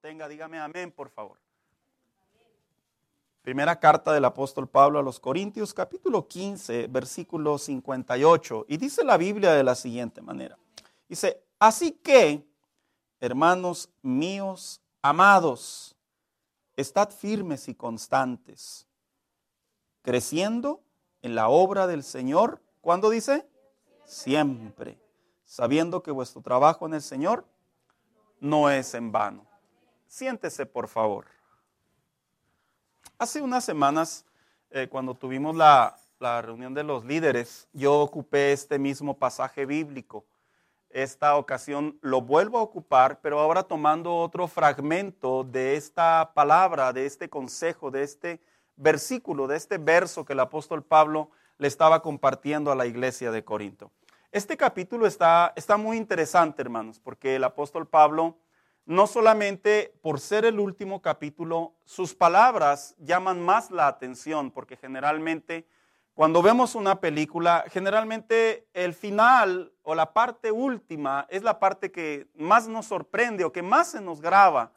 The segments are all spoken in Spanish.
tenga, dígame amén, por favor. Primera carta del apóstol Pablo a los Corintios, capítulo 15, versículo 58. Y dice la Biblia de la siguiente manera. Dice, así que, hermanos míos, amados, estad firmes y constantes, creciendo en la obra del Señor. ¿Cuándo dice? Siempre, sabiendo que vuestro trabajo en el Señor no es en vano. Siéntese, por favor. Hace unas semanas, eh, cuando tuvimos la, la reunión de los líderes, yo ocupé este mismo pasaje bíblico. Esta ocasión lo vuelvo a ocupar, pero ahora tomando otro fragmento de esta palabra, de este consejo, de este versículo, de este verso que el apóstol Pablo le estaba compartiendo a la iglesia de Corinto. Este capítulo está, está muy interesante, hermanos, porque el apóstol Pablo no solamente por ser el último capítulo, sus palabras llaman más la atención, porque generalmente cuando vemos una película, generalmente el final o la parte última es la parte que más nos sorprende o que más se nos graba.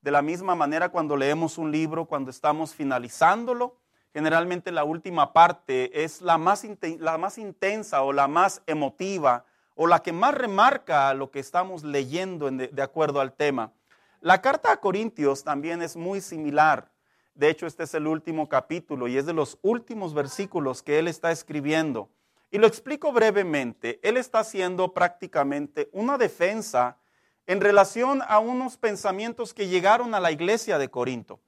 De la misma manera cuando leemos un libro, cuando estamos finalizándolo, generalmente la última parte es la más, la más intensa o la más emotiva o la que más remarca lo que estamos leyendo de, acuerdo al tema. La carta a Corintios también es muy similar. De hecho, este es el último capítulo y es de los últimos versículos que él está escribiendo. Y lo explico brevemente. Él está haciendo prácticamente una defensa en relación a unos pensamientos que llegaron a la iglesia de Corinto.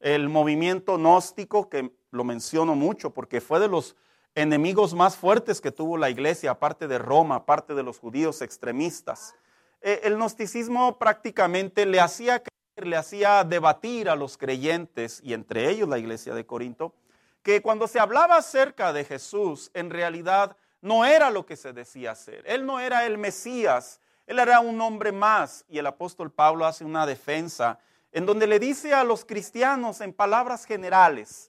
El movimiento gnóstico, que lo menciono mucho porque fue de los enemigos más fuertes que tuvo la iglesia, aparte de Roma, aparte de los judíos extremistas. Eh, el gnosticismo prácticamente le hacía le hacía debatir a los creyentes, y entre ellos la iglesia de Corinto, que cuando se hablaba acerca de Jesús, en realidad no era lo que se decía ser. Él no era el Mesías, él era un hombre más. Y el apóstol Pablo hace una defensa en donde le dice a los cristianos en palabras generales,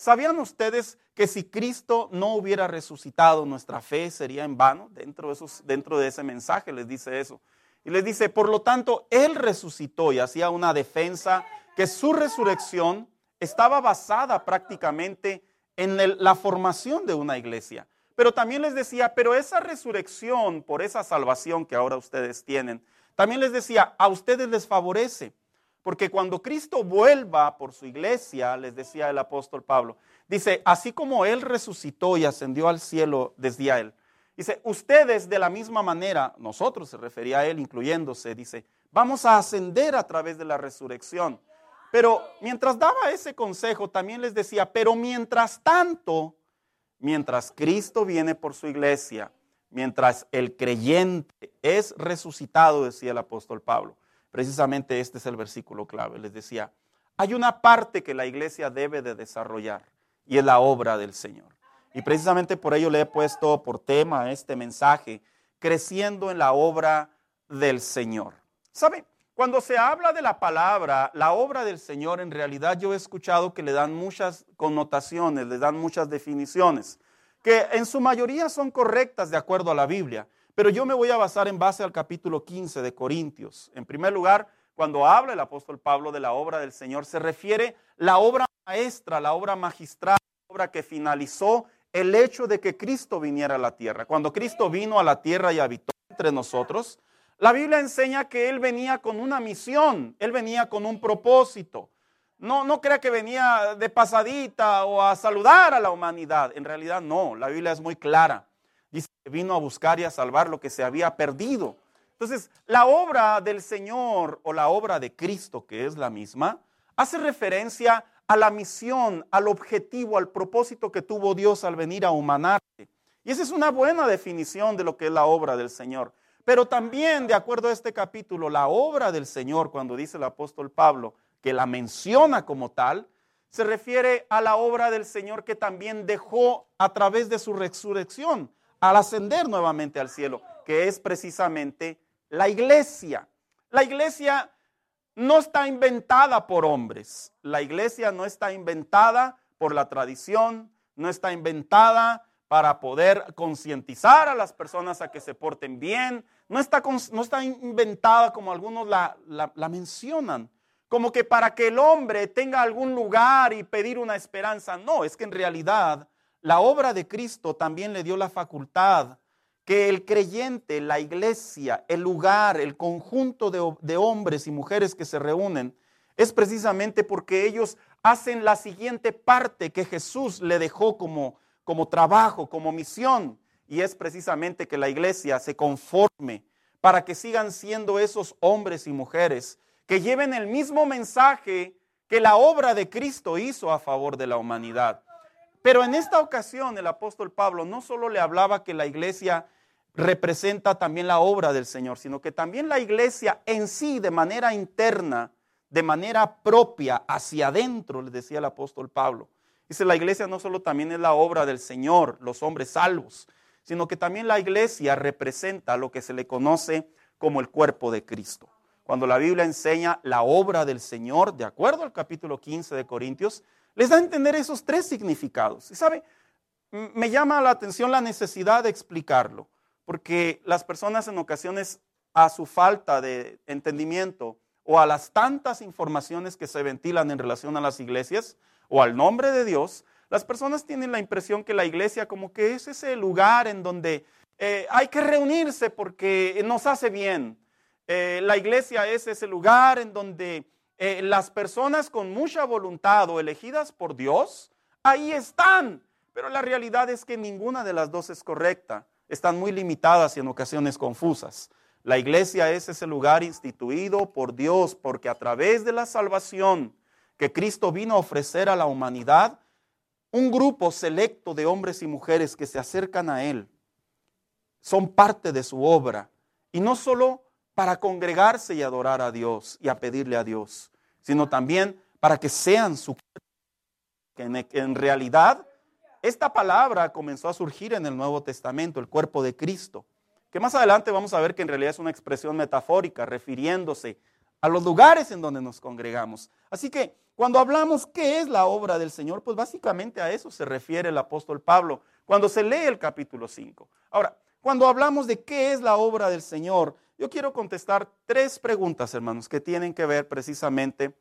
¿sabían ustedes que si Cristo no hubiera resucitado, nuestra fe sería en vano. Dentro de, ese mensaje les dice eso. Y les dice, por lo tanto, Él resucitó y hacía una defensa que su resurrección estaba basada prácticamente en la formación de una iglesia. Pero también les decía, pero esa resurrección por esa salvación que ahora ustedes tienen, también les decía, a ustedes les favorece. Porque cuando Cristo vuelva por su iglesia, les decía el apóstol Pablo, Dice, así como Él resucitó y ascendió al cielo desde a Él. Dice, ustedes de la misma manera, nosotros se refería a Él incluyéndose, dice, vamos a ascender a través de la resurrección. Pero mientras daba ese consejo, también les decía, pero mientras tanto, mientras Cristo viene por su iglesia, mientras el creyente es resucitado, decía el apóstol Pablo, precisamente este es el versículo clave, les decía, hay una parte que la iglesia debe de desarrollar y es la obra del Señor. Y precisamente por ello le he puesto por tema este mensaje, creciendo en la obra del Señor. ¿Sabe? Cuando se habla de la palabra, la obra del Señor, en realidad yo he escuchado que le dan muchas connotaciones, le dan muchas definiciones, que en su mayoría son correctas de acuerdo a la Biblia. Pero yo me voy a basar en base al capítulo 15 de Corintios. En primer lugar, cuando habla el apóstol Pablo de la obra del Señor, se refiere la obra maestra, la obra magistral, la obra que finalizó el hecho de que Cristo viniera a la tierra. Cuando Cristo vino a la tierra y habitó entre nosotros, la Biblia enseña que Él venía con una misión, Él venía con un propósito. No, no crea que venía de pasadita o a saludar a la humanidad. En realidad no, la Biblia es muy clara. Vino a buscar y a salvar lo que se había perdido. Entonces, la obra del Señor o la obra de Cristo, que es la misma, hace referencia a la misión, al objetivo, al propósito que tuvo Dios al venir a humanarte. Y esa es una buena definición de lo que es la obra del Señor. Pero también, de acuerdo a este capítulo, la obra del Señor, cuando dice el apóstol Pablo que la menciona como tal, se refiere a la obra del Señor que también dejó a través de su resurrección al ascender nuevamente al cielo, que es precisamente la iglesia. La iglesia no está inventada por hombres. La iglesia no está inventada por la tradición, no está inventada para poder concientizar a las personas a que se porten bien, no está, no está inventada como algunos la, la mencionan. como que para que el hombre tenga algún lugar y pedir una esperanza. No, es que en realidad la obra de Cristo también le dio la facultad que el creyente, la iglesia, el lugar, el conjunto de, hombres y mujeres que se reúnen, es precisamente porque ellos hacen la siguiente parte que Jesús le dejó como, como trabajo, como misión, y es precisamente que la iglesia se conforme para que sigan siendo esos hombres y mujeres que lleven el mismo mensaje que la obra de Cristo hizo a favor de la humanidad. Pero en esta ocasión el apóstol Pablo no solo le hablaba que la iglesia representa también la obra del Señor, sino que también la iglesia en sí, de manera interna, de manera propia, hacia adentro, le decía el apóstol Pablo. Dice, la iglesia no solo también es la obra del Señor, los hombres salvos, sino que también la iglesia representa lo que se le conoce como el cuerpo de Cristo. Cuando la Biblia enseña la obra del Señor, de acuerdo al capítulo 15 de Corintios, les da a entender esos tres significados. Y sabe, me llama la atención la necesidad de explicarlo, porque las personas en ocasiones a su falta de entendimiento o a las tantas informaciones que se ventilan en relación a las iglesias o al nombre de Dios, las personas tienen la impresión que la iglesia como que es ese lugar en donde eh, hay que reunirse porque nos hace bien. Eh, la iglesia es ese lugar en donde eh, las personas con mucha voluntad o elegidas por Dios, ahí están. Pero la realidad es que ninguna de las dos es correcta. Están muy limitadas y en ocasiones confusas. La iglesia es ese lugar instituido por Dios porque a través de la salvación que Cristo vino a ofrecer a la humanidad, un grupo selecto de hombres y mujeres que se acercan a Él son parte de su obra. Y no solo para congregarse y adorar a Dios y a pedirle a Dios, sino también para que sean su en, en realidad esta palabra comenzó a surgir en el Nuevo Testamento, el cuerpo de Cristo, que más adelante vamos a ver que en realidad es una expresión metafórica refiriéndose a los lugares en donde nos congregamos. Así que cuando hablamos qué es la obra del Señor, pues básicamente a eso se refiere el apóstol Pablo cuando se lee el capítulo 5. Ahora, cuando hablamos de qué es la obra del Señor, yo quiero contestar tres preguntas, hermanos, que tienen que ver precisamente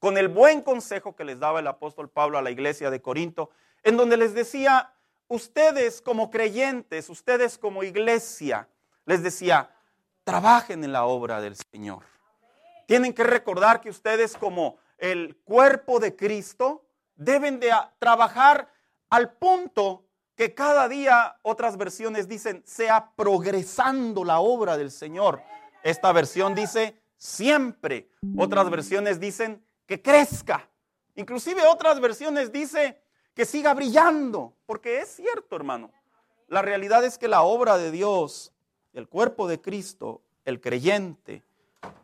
con el buen consejo que les daba el apóstol Pablo a la iglesia de Corinto, en donde les decía, ustedes como creyentes, ustedes como iglesia, les decía, trabajen en la obra del Señor. Tienen que recordar que ustedes como el cuerpo de Cristo deben de trabajar al punto que cada día otras versiones dicen sea progresando la obra del Señor. Esta versión dice siempre. Otras versiones dicen que crezca. Inclusive otras versiones dice que siga brillando. Porque es cierto, hermano. La realidad es que la obra de Dios, el cuerpo de Cristo, el creyente,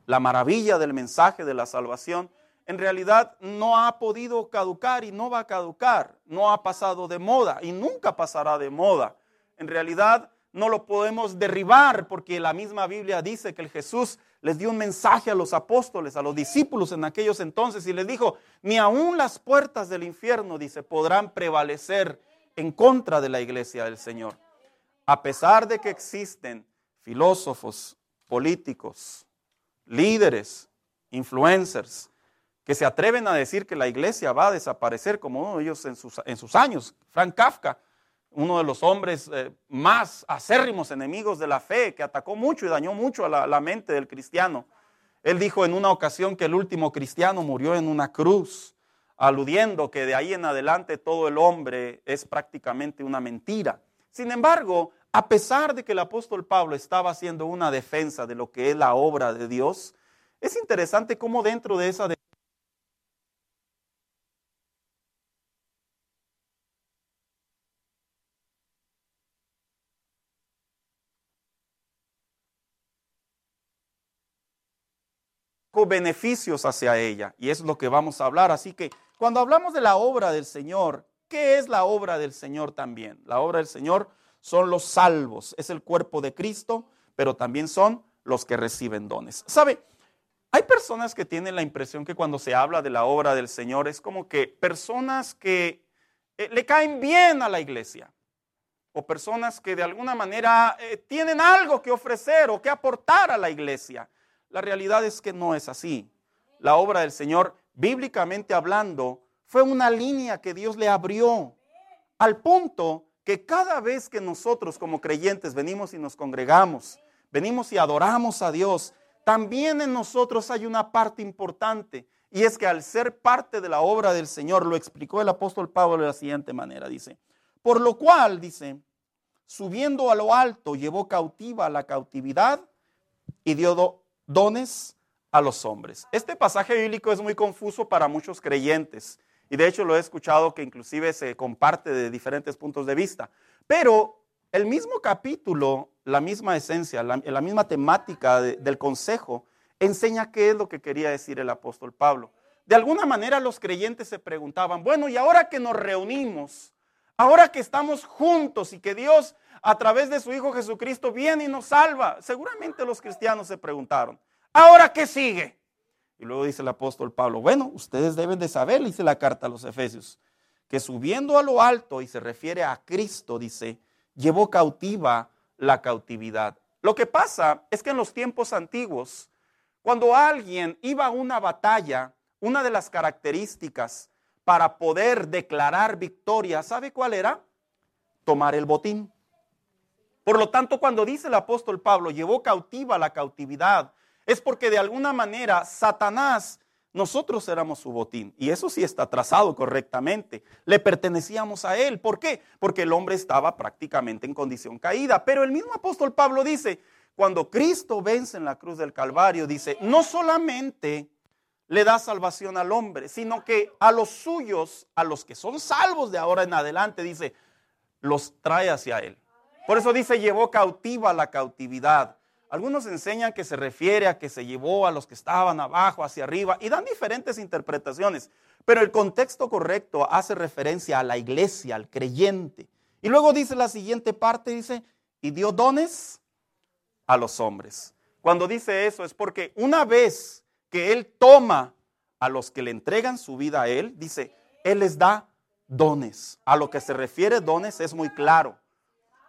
la maravilla del mensaje de la salvación, en realidad no ha podido caducar y no va a caducar, no ha pasado de moda y nunca pasará de moda. En realidad no lo podemos derribar porque la misma Biblia dice que el Jesús les dio un mensaje a los apóstoles, a los discípulos en aquellos entonces y les dijo, ni aun las puertas del infierno, dice, podrán prevalecer en contra de la iglesia del Señor. A pesar de que existen filósofos, políticos, líderes, influencers, que se atreven a decir que la iglesia va a desaparecer como uno de ellos en sus, en sus años. Frank Kafka, uno de los hombres eh, más acérrimos enemigos de la fe, que atacó mucho y dañó mucho a la, la mente del cristiano. Él dijo en una ocasión que el último cristiano murió en una cruz, aludiendo que de ahí en adelante todo el hombre es prácticamente una mentira. Sin embargo, a pesar de que el apóstol Pablo estaba haciendo una defensa de lo que es la obra de Dios, es interesante cómo dentro de esa defensa beneficios hacia ella. Y es lo que vamos a hablar. Así que cuando hablamos de la obra del Señor, ¿qué es la obra del Señor también? La obra del Señor son los salvos, es el cuerpo de Cristo, pero también son los que reciben dones. ¿Sabe? Hay personas que tienen la impresión que cuando se habla de la obra del Señor es como que personas que eh, le caen bien a la iglesia o personas que de alguna manera eh, tienen algo que ofrecer o que aportar a la iglesia. La realidad es que no es así. la obra del Señor, bíblicamente hablando, fue una línea que Dios le abrió al punto que cada vez que nosotros como creyentes venimos y nos congregamos, venimos y adoramos a Dios, también en nosotros hay una parte importante y es que al ser parte de la obra del Señor, lo explicó el apóstol Pablo de la siguiente manera, dice, por lo cual, dice, subiendo a lo alto, llevó cautiva la cautividad y dio dones a los hombres. Este pasaje bíblico es muy confuso para muchos creyentes y de hecho lo he escuchado que inclusive se comparte de diferentes puntos de vista. Pero el mismo capítulo, la misma esencia, la, misma temática del consejo, enseña qué es lo que quería decir el apóstol Pablo. De alguna manera los creyentes se preguntaban, bueno, y ahora que nos reunimos, ahora que estamos juntos y que Dios a través de su Hijo Jesucristo viene y nos salva, seguramente los cristianos se preguntaron, ¿ahora qué sigue? Y luego dice el apóstol Pablo, bueno, ustedes deben de saber, dice la carta a los Efesios, que subiendo a lo alto, y se refiere a Cristo, dice, llevó cautiva la cautividad. Lo que pasa es que en los tiempos antiguos, cuando alguien iba a una batalla, una de las características para poder declarar victoria, ¿sabe cuál era? Tomar el botín. Por lo tanto, cuando dice el apóstol Pablo, llevó cautiva la cautividad, es porque de alguna manera Satanás, nosotros éramos su botín. Y eso sí está trazado correctamente. Le pertenecíamos a él. ¿Por qué? Porque el hombre estaba prácticamente en condición caída. Pero el mismo apóstol Pablo dice, cuando Cristo vence en la cruz del Calvario, dice, no solamente le da salvación al hombre, sino que a los suyos, a los que son salvos de ahora en adelante, dice, los trae hacia él. Por eso dice, llevó cautiva la cautividad. Algunos enseñan que se refiere a que se llevó a los que estaban abajo, hacia arriba, y dan diferentes interpretaciones. Pero el contexto correcto hace referencia a la iglesia, al creyente. Y luego dice la siguiente parte, dice, y dio dones a los hombres. Cuando dice eso es porque una vez que Él toma a los que le entregan su vida a Él, dice, Él les da dones. A lo que se refiere dones es muy claro.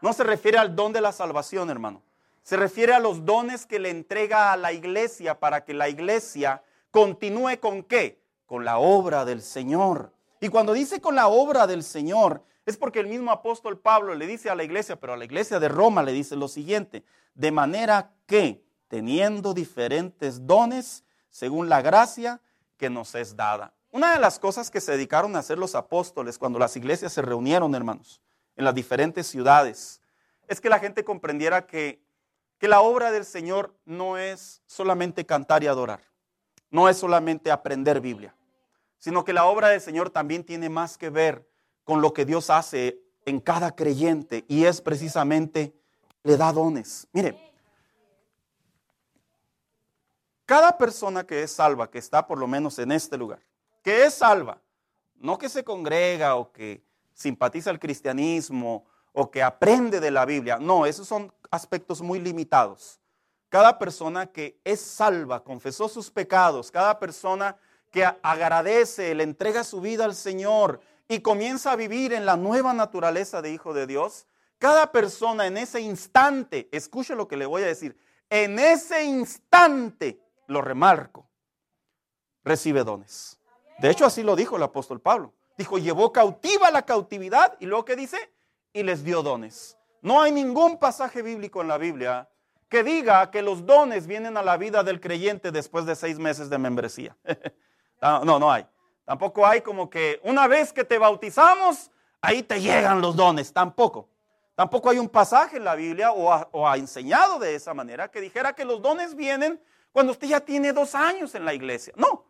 No se refiere al don de la salvación, hermano. Se refiere a los dones que le entrega a la iglesia para que la iglesia continúe con qué? Con la obra del Señor. Y cuando dice con la obra del Señor, es porque el mismo apóstol Pablo le dice a la iglesia, pero a la iglesia de Roma le dice lo siguiente, de manera que, teniendo diferentes dones, según la gracia que nos es dada. Una de las cosas que se dedicaron a hacer los apóstoles cuando las iglesias se reunieron, hermanos, en las diferentes ciudades, es que la gente comprendiera que que la obra del Señor no es solamente cantar y adorar, no es solamente aprender Biblia, sino que la obra del Señor también tiene más que ver con lo que Dios hace en cada creyente y es precisamente le da dones. Mire, cada persona que es salva, que está por lo menos en este lugar, que es salva, no que se congrega o que simpatiza al cristianismo o que aprende de la Biblia. No, esos son aspectos muy limitados. Cada persona que es salva, confesó sus pecados, cada persona que agradece, le entrega su vida al Señor y comienza a vivir en la nueva naturaleza de hijo de Dios, cada persona en ese instante, escuche lo que le voy a decir, en ese instante, lo remarco, recibe dones. De hecho, así lo dijo el apóstol Pablo. Dijo, llevó cautiva la cautividad y luego que dice, y les dio dones. No hay ningún pasaje bíblico en la Biblia que diga que los dones vienen a la vida del creyente después de seis meses de membresía. no, no hay. Tampoco hay como que una vez que te bautizamos, ahí te llegan los dones. Tampoco. Tampoco hay un pasaje en la Biblia o ha, enseñado de esa manera que dijera que los dones vienen cuando usted ya tiene dos años en la iglesia. No.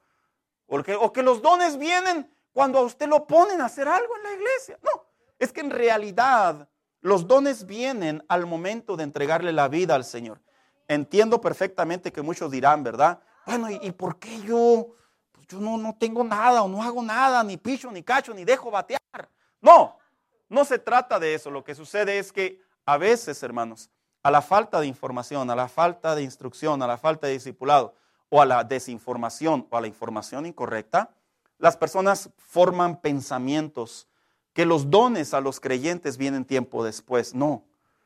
Porque, o que los dones vienen cuando a usted lo ponen a hacer algo en la iglesia. No. Es que en realidad los dones vienen al momento de entregarle la vida al Señor. Entiendo perfectamente que muchos dirán, ¿verdad? Bueno, ¿y, por qué yo? Pues yo no, no tengo nada o no hago nada, ni picho, ni cacho, ni dejo batear. No, no se trata de eso. Lo que sucede es que a veces, hermanos, a la falta de información, a la falta de instrucción, a la falta de discipulado, o a la desinformación o a la información incorrecta, las personas forman pensamientos que los dones a los creyentes vienen tiempo después. No.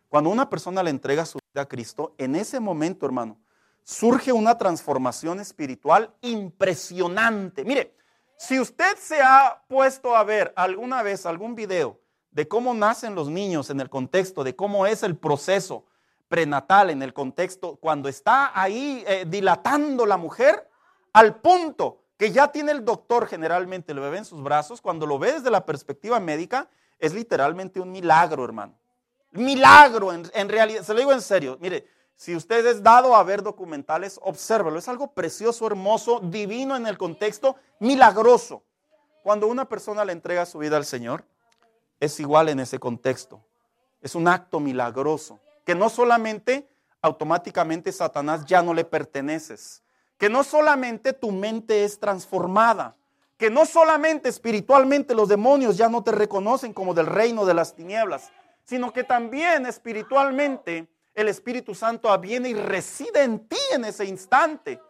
Cuando una persona le entrega su vida a Cristo, en ese momento, hermano, surge una transformación espiritual impresionante. Mire, si usted se ha puesto a ver alguna vez algún video de cómo nacen los niños en el contexto, de cómo es el proceso prenatal en el contexto, cuando está ahí eh, dilatando la mujer, al punto que ya tiene el doctor generalmente el bebé en sus brazos, cuando lo ve desde la perspectiva médica, es literalmente un milagro, hermano. Milagro, en, realidad, se lo digo en serio, mire, si usted es dado a ver documentales, obsérvelo. Es algo precioso, hermoso, divino en el contexto, milagroso. Cuando una persona le entrega su vida al Señor, es igual en ese contexto. Es un acto milagroso. Que no solamente automáticamente Satanás ya no le perteneces. Que no solamente tu mente es transformada. Que no solamente espiritualmente los demonios ya no te reconocen como del reino de las tinieblas. Sino que también espiritualmente el Espíritu Santo viene y reside en ti en ese instante.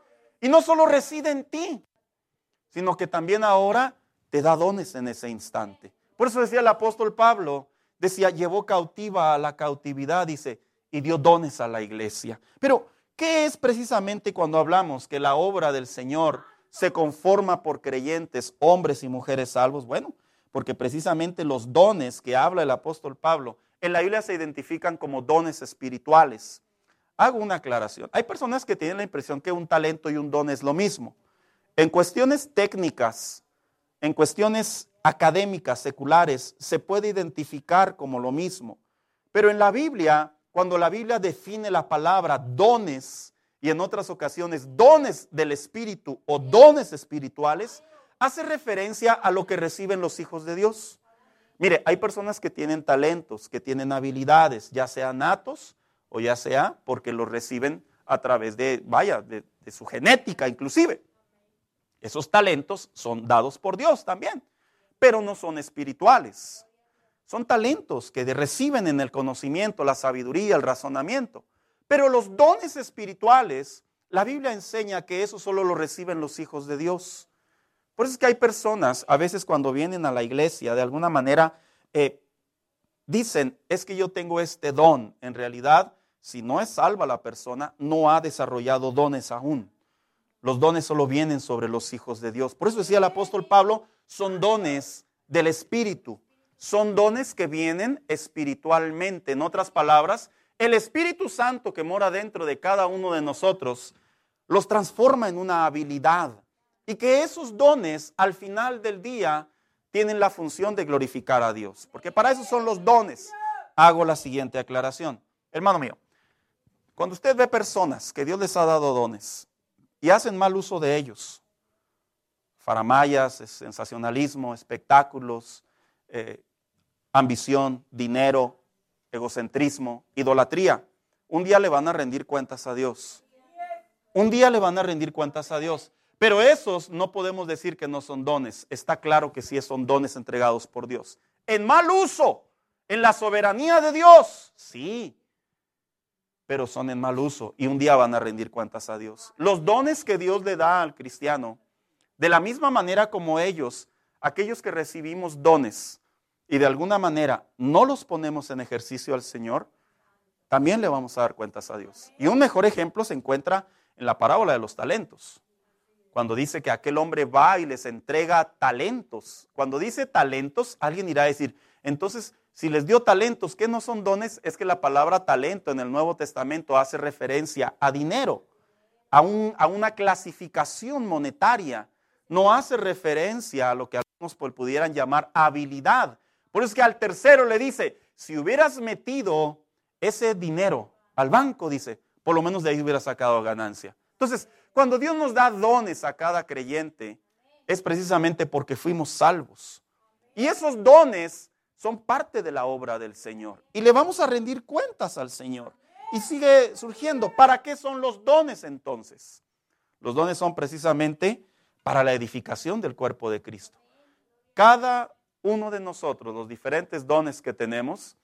Y no solo reside en ti, sino que también ahora te da dones en ese instante. Por eso decía el apóstol Pablo, decía, llevó cautiva a la cautividad, dice, y dio dones a la iglesia. Pero, ¿qué es precisamente cuando hablamos que la obra del Señor se conforma por creyentes, hombres y mujeres salvos? Bueno, porque precisamente los dones que habla el apóstol Pablo en la Biblia se identifican como dones espirituales. Hago una aclaración. Hay personas que tienen la impresión que un talento y un don es lo mismo. En cuestiones técnicas, en cuestiones académicas, seculares, se puede identificar como lo mismo. Pero en la Biblia, cuando la Biblia define la palabra dones y en otras ocasiones dones del Espíritu o dones espirituales, hace referencia a lo que reciben los hijos de Dios. Mire, hay personas que tienen talentos, que tienen habilidades, ya sean natos o ya sea porque los reciben a través de, vaya, de, su genética inclusive. Esos talentos son dados por Dios también, pero no son espirituales. Son talentos que reciben en el conocimiento, la sabiduría, el razonamiento. Pero los dones espirituales, la Biblia enseña que eso solo lo reciben los hijos de Dios. Por eso es que hay personas, a veces cuando vienen a la iglesia, de alguna manera, eh, dicen, es que yo tengo este don. En realidad, si no es salva la persona, no ha desarrollado dones aún. Los dones solo vienen sobre los hijos de Dios. Por eso decía el apóstol Pablo, son dones del Espíritu. Son dones que vienen espiritualmente. En otras palabras, el Espíritu Santo que mora dentro de cada uno de nosotros los transforma en una habilidad y que esos dones al final del día tienen la función de glorificar a Dios. Porque para eso son los dones. Hago la siguiente aclaración. Hermano mío, cuando usted ve personas que Dios les ha dado dones y hacen mal uso de ellos, faramayas, sensacionalismo, espectáculos, eh, ambición, dinero, egocentrismo, idolatría, un día le van a rendir cuentas a Dios. Un día le van a rendir cuentas a Dios. Pero esos no podemos decir que no son dones. Está claro que sí son dones entregados por Dios. En mal uso, en la soberanía de Dios, sí. Pero son en mal uso y un día van a rendir cuentas a Dios. Los dones que Dios le da al cristiano, de la misma manera como ellos, aquellos que recibimos dones y de alguna manera no los ponemos en ejercicio al Señor, también le vamos a dar cuentas a Dios. Y un mejor ejemplo se encuentra en la parábola de los talentos cuando dice que aquel hombre va y les entrega talentos. Cuando dice talentos, alguien irá a decir, entonces, si les dio talentos, ¿qué no son dones? Es que la palabra talento en el Nuevo Testamento hace referencia a dinero, a, a una clasificación monetaria. No hace referencia a lo que algunos pudieran llamar habilidad. Por eso es que al tercero le dice, si hubieras metido ese dinero al banco, dice, por lo menos de ahí hubieras sacado ganancia. Entonces, cuando Dios nos da dones a cada creyente, es precisamente porque fuimos salvos. Y esos dones son parte de la obra del Señor. Y le vamos a rendir cuentas al Señor. Y sigue surgiendo. ¿Para qué son los dones entonces? Los dones son precisamente para la edificación del cuerpo de Cristo. Cada uno de nosotros, los diferentes dones que tenemos,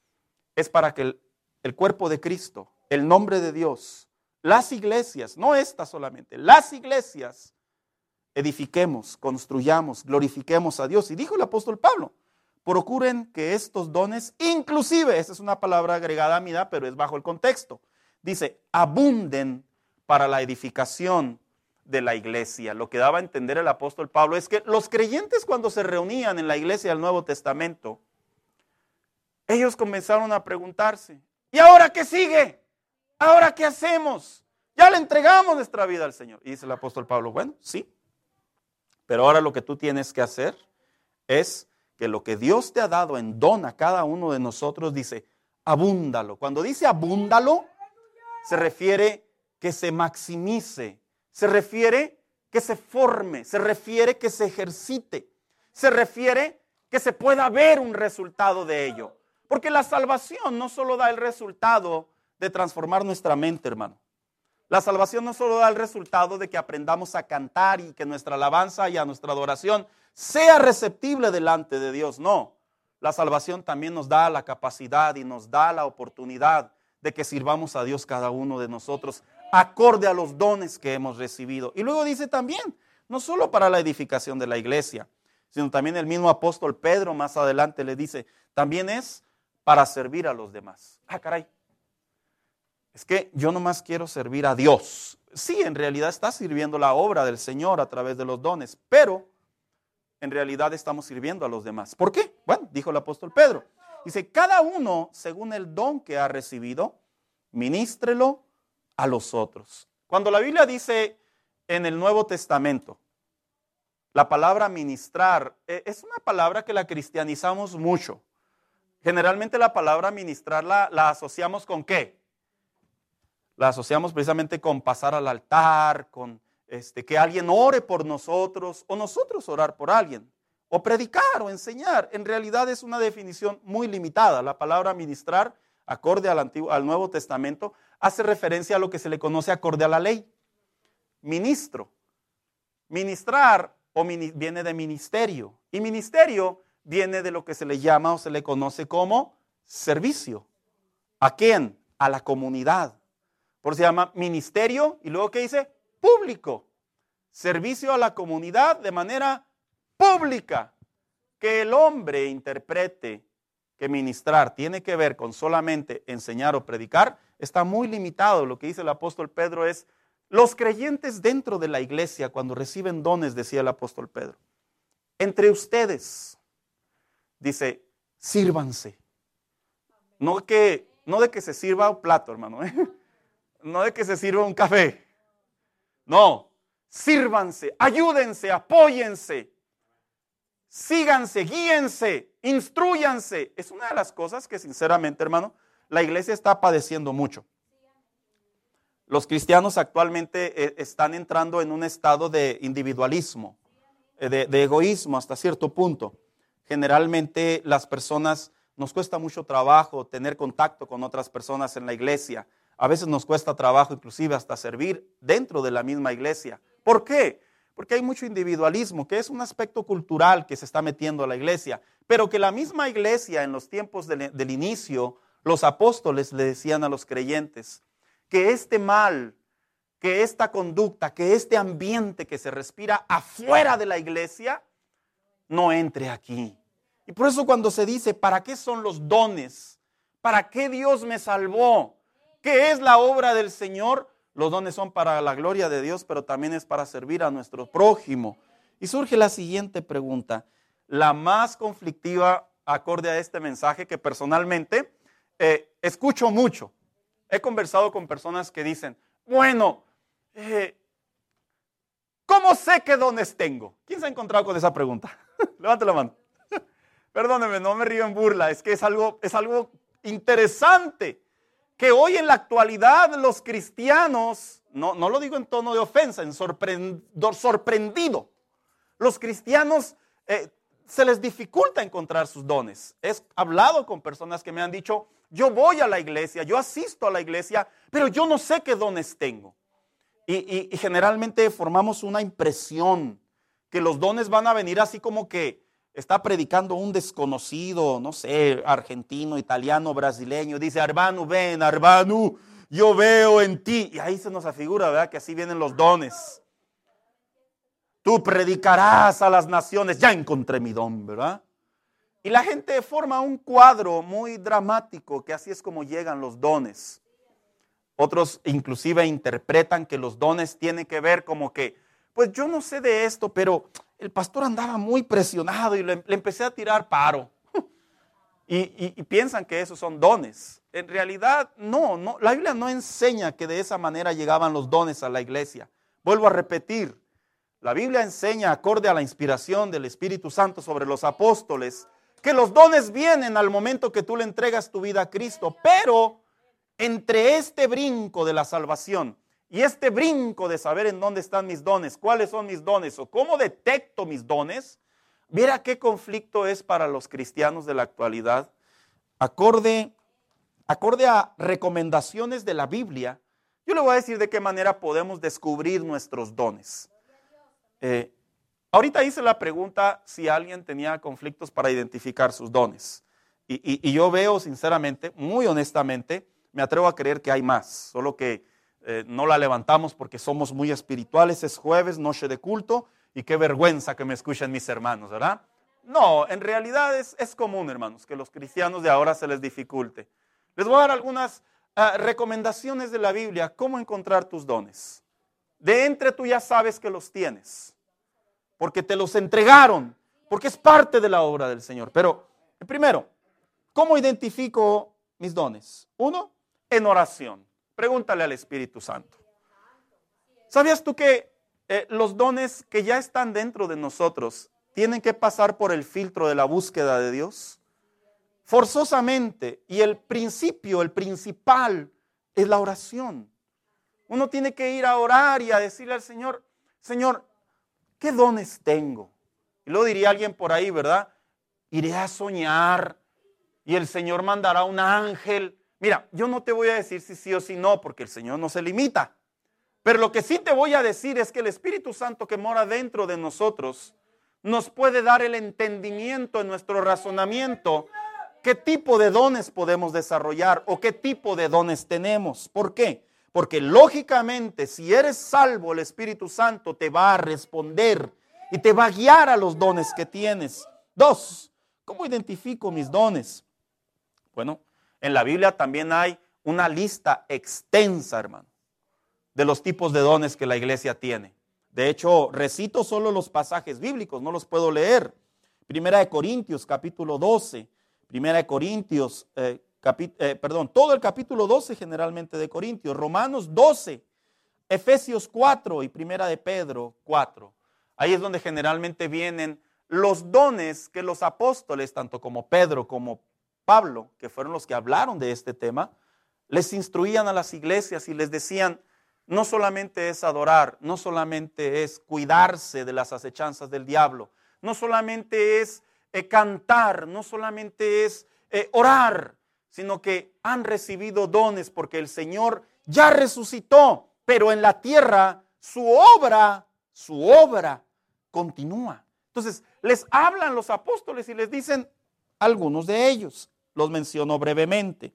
es para que el, cuerpo de Cristo, el nombre de Dios, las iglesias, no esta solamente, las iglesias, edifiquemos, construyamos, glorifiquemos a Dios. Y dijo el apóstol Pablo, procuren que estos dones, inclusive, esa es una palabra agregada a mi edad, pero es bajo el contexto, dice, abunden para la edificación de la iglesia. Lo que daba a entender el apóstol Pablo es que los creyentes cuando se reunían en la iglesia del Nuevo Testamento, ellos comenzaron a preguntarse, ¿y ahora qué sigue? ¿Ahora qué hacemos? Ya le entregamos nuestra vida al Señor. Y dice el apóstol Pablo, bueno, sí, pero ahora lo que tú tienes que hacer es que lo que Dios te ha dado en don a cada uno de nosotros, dice, abúndalo. Cuando dice abúndalo, se refiere que se maximice, se refiere que se forme, se refiere que se ejercite, se refiere que se pueda ver un resultado de ello. Porque la salvación no solo da el resultado de transformar nuestra mente, hermano. La salvación no solo da el resultado de que aprendamos a cantar y que nuestra alabanza y a nuestra adoración sea receptible delante de Dios, no. La salvación también nos da la capacidad y nos da la oportunidad de que sirvamos a Dios cada uno de nosotros acorde a los dones que hemos recibido. Y luego dice también, no solo para la edificación de la iglesia, sino también el mismo apóstol Pedro más adelante le dice, también es para servir a los demás. Ah, caray. Es que yo nomás quiero servir a Dios. Sí, en realidad está sirviendo la obra del Señor a través de los dones, pero en realidad estamos sirviendo a los demás. ¿Por qué? Bueno, dijo el apóstol Pedro. Dice, cada uno, según el don que ha recibido, ministrelo a los otros. Cuando la Biblia dice en el Nuevo Testamento, la palabra ministrar e, es una palabra que la cristianizamos mucho. Generalmente la palabra ministrar la, la asociamos con qué? La asociamos precisamente con pasar al altar, con este, que alguien ore por nosotros o nosotros orar por alguien, o predicar o enseñar. En realidad es una definición muy limitada. La palabra ministrar, acorde al, Antiguo, al Nuevo Testamento, hace referencia a lo que se le conoce acorde a la ley. Ministro. Ministrar o viene de ministerio. Y ministerio viene de lo que se le llama o se le conoce como servicio. ¿A quién? A la comunidad. Por eso se llama ministerio y luego ¿qué dice? Público. Servicio a la comunidad de manera pública. Que el hombre interprete que ministrar tiene que ver con solamente enseñar o predicar, está muy limitado. Lo que dice el apóstol Pedro es, los creyentes dentro de la iglesia, cuando reciben dones, decía el apóstol Pedro, entre ustedes, dice, sírvanse. No, que, no de que se sirva un plato, hermano, ¿eh? no de que se sirva un café. No, sírvanse, ayúdense, apóyense, síganse, guíense, instruyanse. Es una de las cosas que sinceramente, hermano, la iglesia está padeciendo mucho. Los cristianos actualmente eh, están entrando en un estado de individualismo, eh, de, egoísmo hasta cierto punto. Generalmente las personas, nos cuesta mucho trabajo tener contacto con otras personas en la iglesia. A veces nos cuesta trabajo inclusive hasta servir dentro de la misma iglesia. ¿Por qué? Porque hay mucho individualismo, que es un aspecto cultural que se está metiendo a la iglesia, pero que la misma iglesia en los tiempos del, inicio, los apóstoles le decían a los creyentes que este mal, que esta conducta, que este ambiente que se respira afuera de la iglesia, no entre aquí. Y por eso cuando se dice, ¿para qué son los dones? ¿Para qué Dios me salvó? ¿Qué es la obra del Señor? Los dones son para la gloria de Dios, pero también es para servir a nuestro prójimo. Y surge la siguiente pregunta, la más conflictiva acorde a este mensaje que personalmente eh, escucho mucho. He conversado con personas que dicen, bueno, eh, ¿cómo sé qué dones tengo? ¿Quién se ha encontrado con esa pregunta? Levante la mano. Perdóneme, no me río en burla, es que es algo, es algo interesante que hoy en la actualidad los cristianos, no, no lo digo en tono de ofensa, en sorprendido, los cristianos eh, se les dificulta encontrar sus dones. He hablado con personas que me han dicho, yo voy a la iglesia, yo asisto a la iglesia, pero yo no sé qué dones tengo. Y, y generalmente formamos una impresión que los dones van a venir así como que está predicando un desconocido, no sé, argentino, italiano, brasileño, dice, Arbanu, ven, Arbanu, yo veo en ti. Y ahí se nos afigura, ¿verdad? Que así vienen los dones. Tú predicarás a las naciones, ya encontré mi don, ¿verdad? Y la gente forma un cuadro muy dramático, que así es como llegan los dones. Otros inclusive interpretan que los dones tienen que ver como que, pues yo no sé de esto, pero el pastor andaba muy presionado y le, empecé a tirar paro. y, y, piensan que esos son dones. En realidad, no, no, la Biblia no enseña que de esa manera llegaban los dones a la iglesia. Vuelvo a repetir, la Biblia enseña, acorde a la inspiración del Espíritu Santo sobre los apóstoles, que los dones vienen al momento que tú le entregas tu vida a Cristo, pero entre este brinco de la salvación y este brinco de saber en dónde están mis dones, cuáles son mis dones o cómo detecto mis dones, mira qué conflicto es para los cristianos de la actualidad. Acorde, acorde a recomendaciones de la Biblia, yo le voy a decir de qué manera podemos descubrir nuestros dones. Eh, ahorita hice la pregunta si alguien tenía conflictos para identificar sus dones. Y, yo veo sinceramente, muy honestamente, me atrevo a creer que hay más, solo que eh, no la levantamos porque somos muy espirituales. Es jueves, noche de culto, y qué vergüenza que me escuchen mis hermanos, ¿verdad? No, en realidad es, es común, hermanos, que los cristianos de ahora se les dificulte. Les voy a dar algunas ah, recomendaciones de la Biblia, cómo encontrar tus dones. De entre tú ya sabes que los tienes, porque te los entregaron, porque es parte de la obra del Señor. Pero, primero, ¿cómo identifico mis dones? Uno, en oración. Pregúntale al Espíritu Santo. ¿Sabías tú que eh, los dones que ya están dentro de nosotros tienen que pasar por el filtro de la búsqueda de Dios? Forzosamente. Y el principio, el principal, es la oración. Uno tiene que ir a orar y a decirle al Señor, Señor, ¿qué dones tengo? Y lo diría alguien por ahí, ¿verdad? Iré a soñar y el Señor mandará un ángel. Mira, yo no te voy a decir si sí o si no, porque el Señor no se limita. Pero lo que sí te voy a decir es que el Espíritu Santo que mora dentro de nosotros nos puede dar el entendimiento en nuestro razonamiento qué tipo de dones podemos desarrollar o qué tipo de dones tenemos. ¿Por qué? Porque lógicamente, si eres salvo, el Espíritu Santo te va a responder y te va a guiar a los dones que tienes. Dos, ¿cómo identifico mis dones? Bueno, en la Biblia también hay una lista extensa, hermano, de los tipos de dones que la iglesia tiene. De hecho, recito solo los pasajes bíblicos, no los puedo leer. Primera de Corintios, capítulo 12. Primera de Corintios, eh, eh, perdón, todo el capítulo 12 generalmente de Corintios, Romanos 12, Efesios 4 y Primera de Pedro 4. Ahí es donde generalmente vienen los dones que los apóstoles, tanto como Pedro como Pablo, que fueron los que hablaron de este tema, les instruían a las iglesias y les decían, no solamente es adorar, no solamente es cuidarse de las acechanzas del diablo, no solamente es eh, cantar, no solamente es eh, orar, sino que han recibido dones porque el Señor ya resucitó, pero en la tierra su obra, su obra continúa. Entonces, les hablan los apóstoles y les dicen algunos de ellos, los menciono brevemente,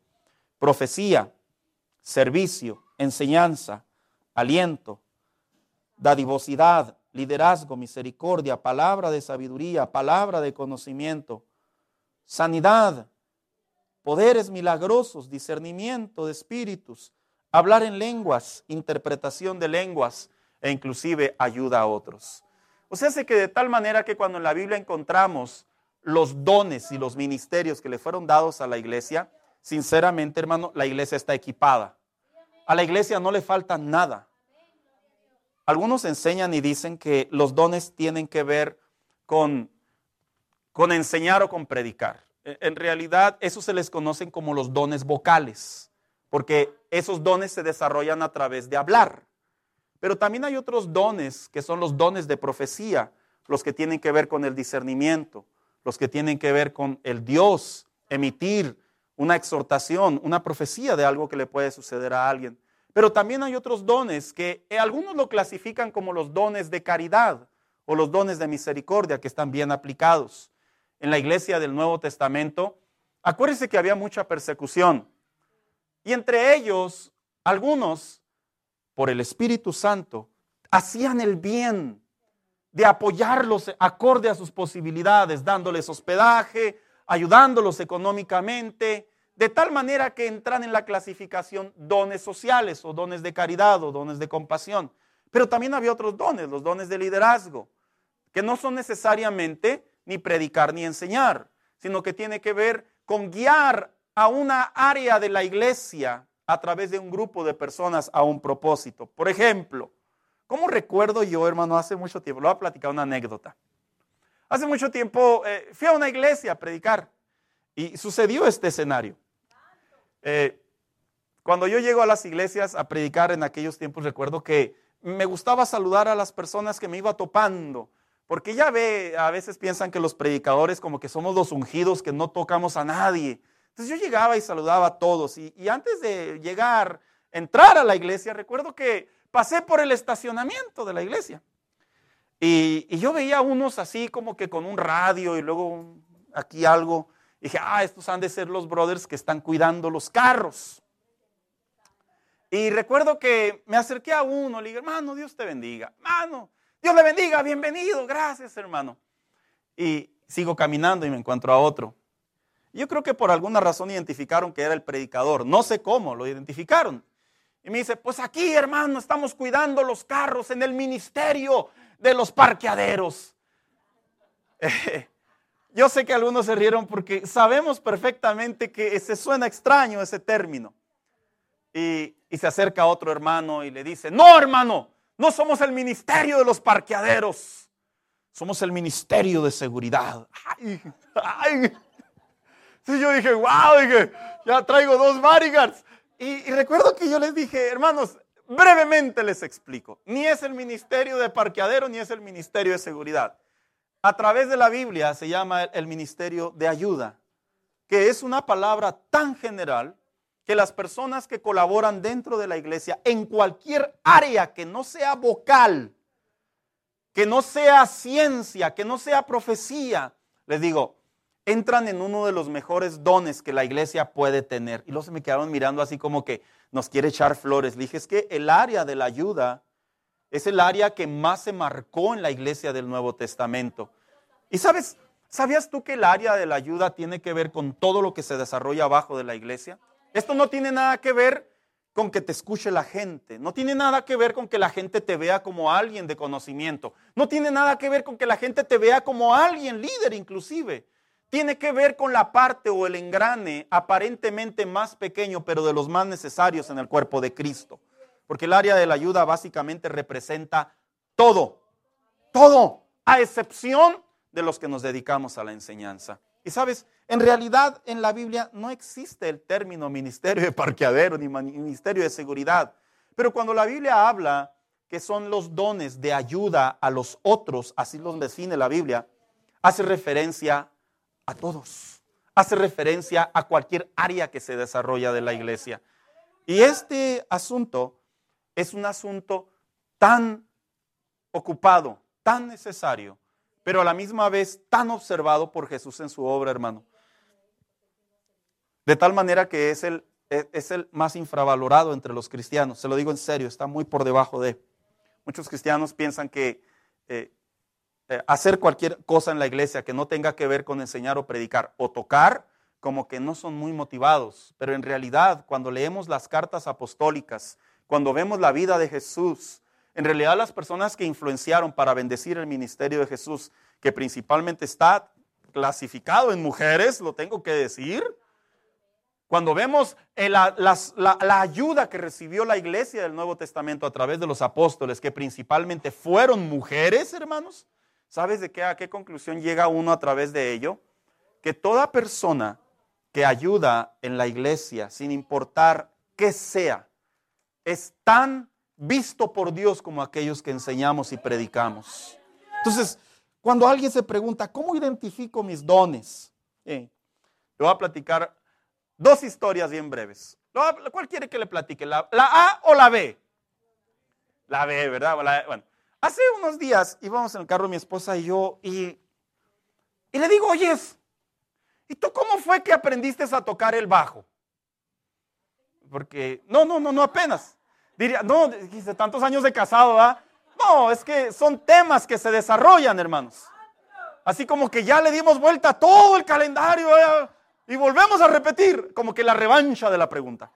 profecía, servicio, enseñanza, aliento, dadivosidad, liderazgo, misericordia, palabra de sabiduría, palabra de conocimiento, sanidad, poderes milagrosos, discernimiento de espíritus, hablar en lenguas, interpretación de lenguas e inclusive ayuda a otros. O sea, que de tal manera que cuando en la Biblia encontramos los dones y los ministerios que le fueron dados a la iglesia, sinceramente, hermano, la iglesia está equipada. A la iglesia no le falta nada. Algunos enseñan y dicen que los dones tienen que ver con, con enseñar o con predicar. E, en realidad, eso se les conocen como los dones vocales, porque esos dones se desarrollan a través de hablar. Pero también hay otros dones que son los dones de profecía, los que tienen que ver con el discernimiento, los que tienen que ver con el Dios emitir una exhortación, una profecía de algo que le puede suceder a alguien. Pero también hay otros dones que eh, algunos lo clasifican como los dones de caridad o los dones de misericordia que están bien aplicados en la iglesia del Nuevo Testamento, acuérdense que había mucha persecución. Y entre ellos, algunos, por el Espíritu Santo, hacían el bien de apoyarlos acorde a sus posibilidades, dándoles hospedaje, ayudándolos económicamente, de tal manera que entran en la clasificación dones sociales o dones de caridad o dones de compasión. Pero también había otros dones, los dones de liderazgo, que no son necesariamente ni predicar ni enseñar, sino que tiene que ver con guiar a una área de la iglesia a través de un grupo de personas a un propósito. Por ejemplo, ¿cómo recuerdo yo, hermano, hace mucho tiempo? Lo voy a platicar una anécdota. Hace mucho tiempo eh, fui a una iglesia a predicar y sucedió este escenario. Eh, cuando yo llego a las iglesias a predicar en aquellos tiempos, recuerdo que me gustaba saludar a las personas que me iba topando. Porque ya ve, a veces piensan que los predicadores como que somos los ungidos, que no tocamos a nadie. Entonces yo llegaba y saludaba a todos. Y, antes de llegar, entrar a la iglesia, recuerdo que pasé por el estacionamiento de la iglesia. Y, yo veía unos así como que con un radio y luego aquí algo. Y dije, ah, estos han de ser los brothers que están cuidando los carros. Y recuerdo que me acerqué a uno, le dije, hermano, Dios te bendiga. Hermano, Dios le bendiga, bienvenido, gracias hermano. Y sigo caminando y me encuentro a otro. Yo creo que por alguna razón identificaron que era el predicador. No sé cómo, lo identificaron. Y me dice, pues aquí hermano, estamos cuidando los carros en el ministerio de los parqueaderos. yo sé que algunos se rieron porque sabemos perfectamente que se suena extraño ese término. Y, y se acerca otro hermano y le dice, no hermano, no somos el ministerio de los parqueaderos. Somos el ministerio de seguridad. Ay, yo dije, wow, dije, ya traigo dos bodyguards. Y, recuerdo que yo les dije, hermanos, brevemente les explico. Ni es el ministerio de parqueadero, ni es el ministerio de seguridad. A través de la Biblia se llama el ministerio de ayuda, que es una palabra tan general que las personas que colaboran dentro de la iglesia en cualquier área que no sea vocal, que no sea ciencia, que no sea profecía, les digo, entran en uno de los mejores dones que la iglesia puede tener. Y luego se me quedaron mirando así como que nos quiere echar flores. Le dije, es que el área de la ayuda es el área que más se marcó en la iglesia del Nuevo Testamento. Y sabes, ¿sabías tú que el área de la ayuda tiene que ver con todo lo que se desarrolla abajo de la iglesia? Esto no tiene nada que ver con que te escuche la gente. No tiene nada que ver con que la gente te vea como alguien de conocimiento. No tiene nada que ver con que la gente te vea como alguien líder inclusive. Tiene que ver con la parte o el engrane aparentemente más pequeño, pero de los más necesarios en el cuerpo de Cristo. Porque el área de la ayuda básicamente representa todo, todo, a excepción de los que nos dedicamos a la enseñanza. Y sabes, en realidad en la Biblia no existe el término ministerio de parqueadero ni ministerio de seguridad. Pero cuando la Biblia habla que son los dones de ayuda a los otros, así los define la Biblia, hace referencia a todos. Hace referencia a cualquier área que se desarrolla de la iglesia. Y este asunto es un asunto tan ocupado, tan necesario, pero a la misma vez tan observado por Jesús en su obra, hermano. De tal manera que es el, es el más infravalorado entre los cristianos. Se lo digo en serio, está muy por debajo de. Muchos cristianos piensan que eh, eh, hacer cualquier cosa en la iglesia que no tenga que ver con enseñar o predicar o tocar, como que no son muy motivados. Pero en realidad, cuando leemos las cartas apostólicas, cuando vemos la vida de Jesús, en realidad las personas que influenciaron para bendecir el ministerio de Jesús, que principalmente está clasificado en mujeres, lo tengo que decir, cuando vemos eh, la, ayuda que recibió la iglesia del Nuevo Testamento a través de los apóstoles, que principalmente fueron mujeres, hermanos, ¿sabes de qué, a qué conclusión llega uno a través de ello? Que toda persona que ayuda en la iglesia, sin importar qué sea, es tan visto por Dios como aquellos que enseñamos y predicamos. Entonces, cuando alguien se pregunta, ¿cómo identifico mis dones? Eh, le voy a platicar dos historias bien breves. ¿Cuál quiere que le platique? ¿La, A o la B? La B, ¿verdad? bueno, hace unos días íbamos en el carro mi esposa y yo y, y le digo, oye, ¿y tú cómo fue que aprendiste a tocar el bajo? Porque, no, no, no, no apenas. Diría, no, dice, tantos años de casado, ¿ah? No, es que son temas que se desarrollan, hermanos. Así como que ya le dimos vuelta a todo el calendario. Y volvemos a repetir, como que la revancha de la pregunta.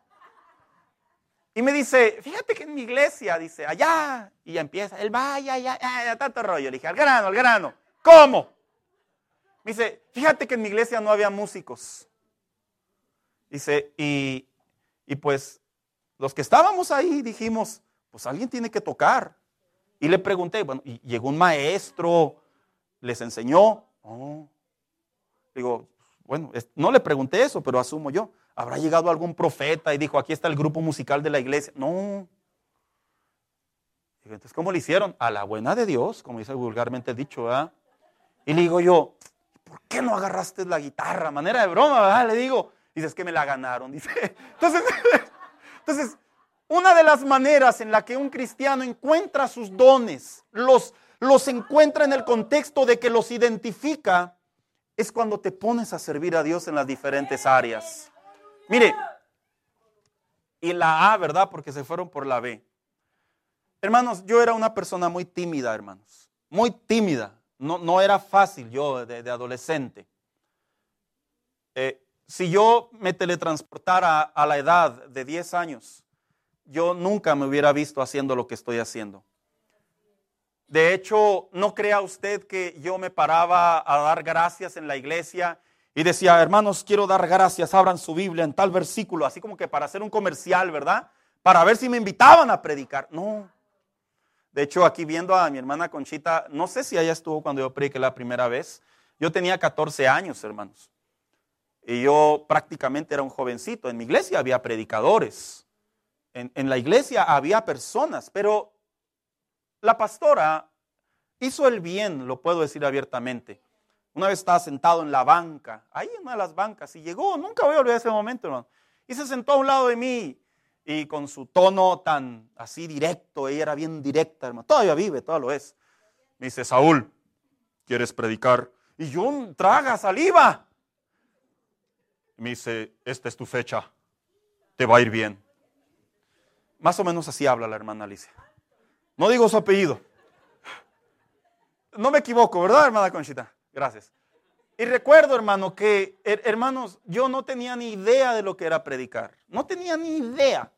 Y me dice, fíjate que en mi iglesia, dice, allá, y ya empieza, él va, allá, allá, allá, tanto rollo. Le dije, al grano, al grano. ¿Cómo? Me dice, fíjate que en mi iglesia no había músicos. Dice, y, y pues los que estábamos ahí dijimos, pues alguien tiene que tocar. Y le pregunté, bueno, y llegó un maestro, les enseñó. Oh. Digo, bueno, no le pregunté eso, pero asumo yo. ¿Habrá llegado algún profeta y dijo, aquí está el grupo musical de la iglesia? No. Entonces, ¿cómo le hicieron? A la buena de Dios, como dice vulgarmente dicho, ¿verdad? Y le digo yo, ¿por qué no agarraste la guitarra? Manera de broma, ¿verdad? Le digo, dice, que me la ganaron. Dice, entonces, entonces, una de las maneras en la que un cristiano encuentra sus dones, los, los encuentra en el contexto de que los identifica, es cuando te pones a servir a Dios en las diferentes áreas. Mire, y la A, ¿verdad? Porque se fueron por la B. Hermanos, yo era una persona muy tímida, hermanos. Muy tímida. No, no era fácil yo de, adolescente. Eh, si yo me teletransportara a la edad de 10 años, yo nunca me hubiera visto haciendo lo que estoy haciendo. De hecho, no crea usted que yo me paraba a dar gracias en la iglesia y decía, hermanos, quiero dar gracias, abran su Biblia en tal versículo, así como que para hacer un comercial, ¿verdad? Para ver si me invitaban a predicar. No. De hecho, aquí viendo a mi hermana Conchita, no sé si ella estuvo cuando yo prediqué la primera vez. Yo tenía 14 años, hermanos. Y yo prácticamente era un jovencito. En mi iglesia había predicadores en, la iglesia había personas, pero la pastora hizo el bien, lo puedo decir abiertamente. Una vez estaba sentado en la banca, ahí en una de las bancas, y llegó, nunca voy a olvidar ese momento, hermano. Y se sentó a un lado de mí, y con su tono tan así directo, ella era bien directa, hermano. Todavía vive, todavía lo es. Me dice, Saúl, ¿quieres predicar? Y yo traga saliva. Me dice, esta es tu fecha, te va a ir bien. Más o menos así habla la hermana Alicia. No digo su apellido. No me equivoco, ¿verdad, hermana Conchita? Gracias. Y recuerdo, hermano, que, hermanos, yo no tenía ni idea de lo que era predicar. No tenía ni idea.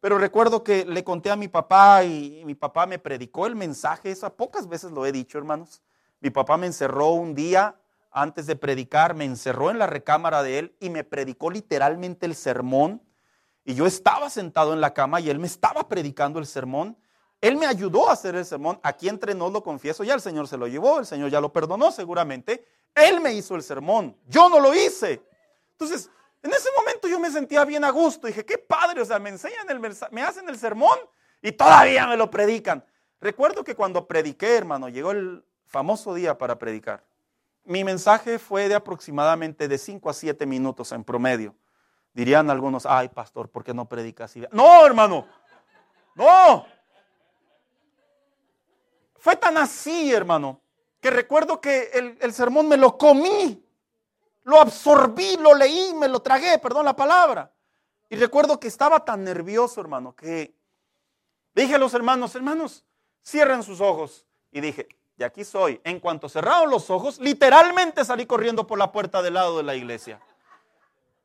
Pero recuerdo que le conté a mi papá y mi papá me predicó el mensaje. Eso pocas veces lo he dicho, hermanos. Mi papá me encerró un día antes de predicar, me encerró en la recámara de él y me predicó literalmente el sermón y yo estaba sentado en la cama y él me estaba predicando el sermón. Él me ayudó a hacer el sermón. Aquí entre nos lo confieso, ya el Señor se lo llevó, el Señor ya lo perdonó seguramente. Él me hizo el sermón, yo no lo hice. Entonces, en ese momento yo me sentía bien a gusto. Dije, qué padre, o sea, me enseñan el me hacen el sermón y todavía me lo predican. Recuerdo que cuando prediqué, hermano, llegó el famoso día para predicar. Mi mensaje fue de aproximadamente de 5 a 7 minutos en promedio. Dirían algunos, ay pastor, ¿por qué no predicas? No, hermano, no. Fue tan así, hermano, que recuerdo que el, el sermón me lo comí, lo absorbí, lo leí, me lo tragué, perdón la palabra. Y recuerdo que estaba tan nervioso, hermano, que dije a los hermanos, hermanos, cierren sus ojos. Y dije, de aquí soy. En cuanto cerraron los ojos, literalmente salí corriendo por la puerta del lado de la iglesia.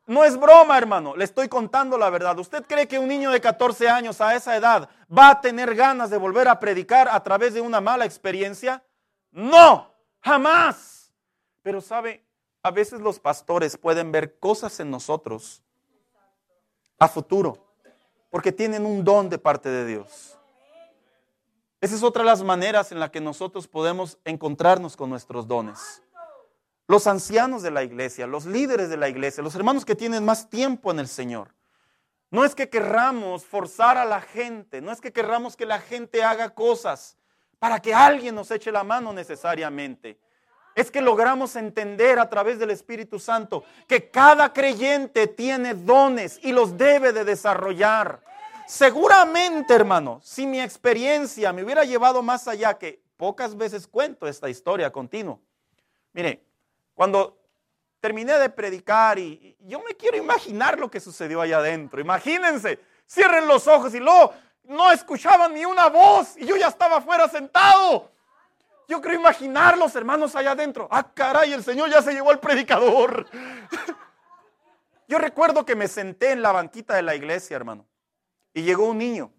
No es broma, hermano, le estoy contando la verdad. ¿Usted cree que un niño de 14 años a esa edad va a tener ganas de volver a predicar a través de una mala experiencia? No, jamás. Pero sabe, a veces los pastores pueden ver cosas en nosotros a futuro, porque tienen un don de parte de Dios. Esa es otra de las maneras en la que nosotros podemos encontrarnos con nuestros dones los ancianos de la iglesia, los líderes de la iglesia, los hermanos que tienen más tiempo en el Señor. No es que querramos forzar a la gente, no es que querramos que la gente haga cosas para que alguien nos eche la mano necesariamente. Es que logramos entender a través del Espíritu Santo que cada creyente tiene dones y los debe de desarrollar. Seguramente, hermano, si mi experiencia me hubiera llevado más allá, que pocas veces cuento esta historia continua. Mire, cuando terminé de predicar y, yo me quiero imaginar lo que sucedió allá adentro. Imagínense, cierren los ojos y luego no escuchaban ni una voz y yo ya estaba afuera sentado. Yo creo imaginar los hermanos allá adentro. Ah, caray, el Señor ya se llevó al predicador. Yo recuerdo que me senté en la banquita de la iglesia, hermano, y llegó un niño.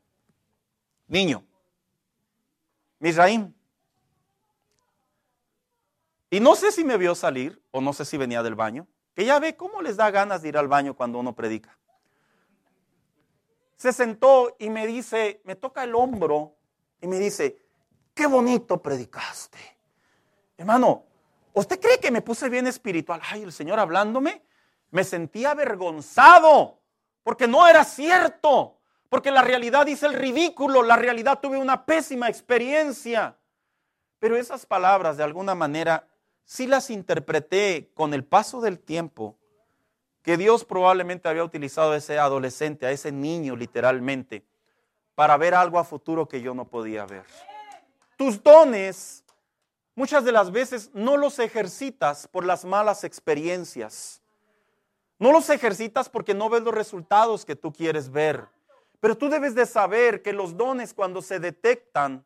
Niño. Misraim. Y no sé si me vio salir o no sé si venía del baño, que ya ve cómo les da ganas de ir al baño cuando uno predica. Se sentó y me dice, me toca el hombro y me dice, qué bonito predicaste. Hermano, ¿usted cree que me puse bien espiritual? Ay, el Señor hablándome, me sentí avergonzado porque no era cierto. Porque la realidad dice el ridículo, la realidad tuve una pésima experiencia. Pero esas palabras de alguna manera sí las interpreté con el paso del tiempo, que Dios probablemente había utilizado a ese adolescente, a ese niño literalmente, para ver algo a futuro que yo no podía ver. Tus dones muchas de las veces no los ejercitas por las malas experiencias. No los ejercitas porque no ves los resultados que tú quieres ver. Pero tú debes de saber que los dones cuando se detectan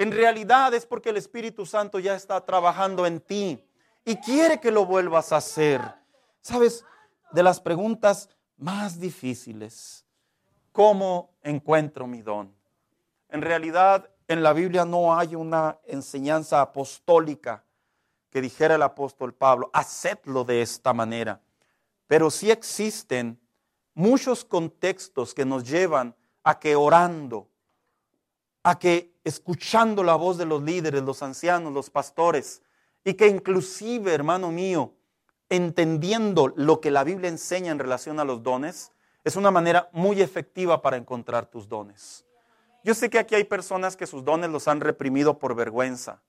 en realidad es porque el Espíritu Santo ya está trabajando en ti y quiere que lo vuelvas a hacer. ¿Sabes? De las preguntas más difíciles, ¿cómo encuentro mi don? En realidad, en la Biblia no hay una enseñanza apostólica que dijera el apóstol Pablo, hacedlo de esta manera. Pero sí existen muchos contextos que nos llevan a que orando, a que escuchando la voz de los líderes, los ancianos, los pastores, y que inclusive, hermano mío, entendiendo lo que la Biblia enseña en relación a los dones, es una manera muy efectiva para encontrar tus dones. Yo sé que aquí hay personas que sus dones los han reprimido por vergüenza,